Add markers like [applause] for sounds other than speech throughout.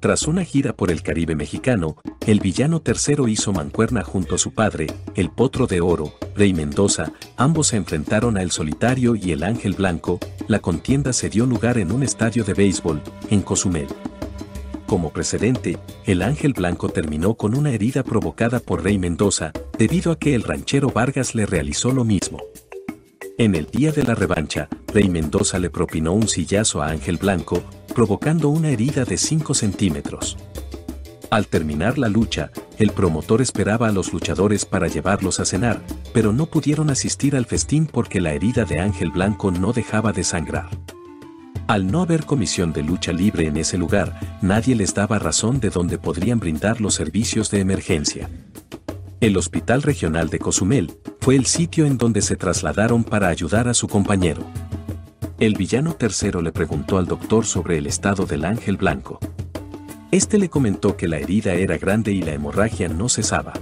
Tras una gira por el Caribe mexicano, el villano tercero hizo mancuerna junto a su padre, el Potro de Oro, Rey Mendoza, ambos se enfrentaron a El Solitario y el Ángel Blanco, la contienda se dio lugar en un estadio de béisbol, en Cozumel. Como precedente, el Ángel Blanco terminó con una herida provocada por Rey Mendoza, debido a que el ranchero Vargas le realizó lo mismo. En el día de la revancha, Rey Mendoza le propinó un sillazo a Ángel Blanco, provocando una herida de 5 centímetros. Al terminar la lucha, el promotor esperaba a los luchadores para llevarlos a cenar, pero no pudieron asistir al festín porque la herida de Ángel Blanco no dejaba de sangrar. Al no haber comisión de lucha libre en ese lugar, nadie les daba razón de dónde podrían brindar los servicios de emergencia. El Hospital Regional de Cozumel fue el sitio en donde se trasladaron para ayudar a su compañero. El villano tercero le preguntó al doctor sobre el estado del ángel blanco. Este le comentó que la herida era grande y la hemorragia no cesaba.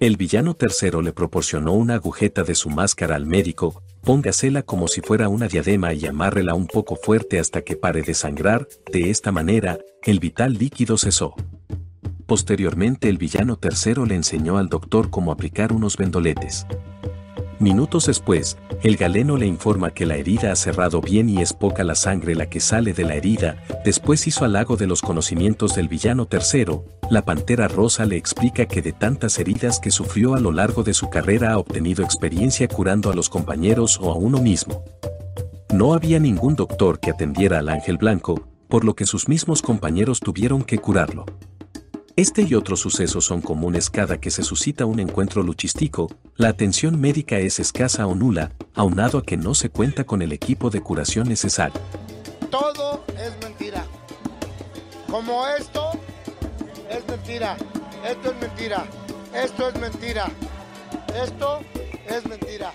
El villano tercero le proporcionó una agujeta de su máscara al médico, póngasela como si fuera una diadema y amárrela un poco fuerte hasta que pare de sangrar, de esta manera, el vital líquido cesó. Posteriormente el villano tercero le enseñó al doctor cómo aplicar unos vendoletes. Minutos después, el galeno le informa que la herida ha cerrado bien y es poca la sangre la que sale de la herida, después hizo halago de los conocimientos del villano tercero, la pantera rosa le explica que de tantas heridas que sufrió a lo largo de su carrera ha obtenido experiencia curando a los compañeros o a uno mismo. No había ningún doctor que atendiera al ángel blanco, por lo que sus mismos compañeros tuvieron que curarlo. Este y otros sucesos son comunes cada que se suscita un encuentro luchístico, la atención médica es escasa o nula, aunado a que no se cuenta con el equipo de curación necesario. Todo es mentira. Como esto es mentira. Esto es mentira. Esto es mentira. Esto es mentira.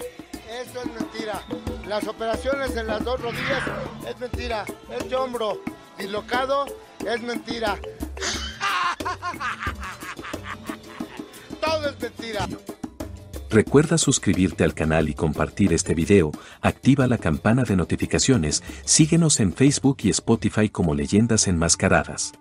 Esto es mentira. Las operaciones en las dos rodillas es mentira. Este hombro dislocado es mentira. [laughs] Todo es mentira. Recuerda suscribirte al canal y compartir este video, activa la campana de notificaciones, síguenos en Facebook y Spotify como Leyendas Enmascaradas.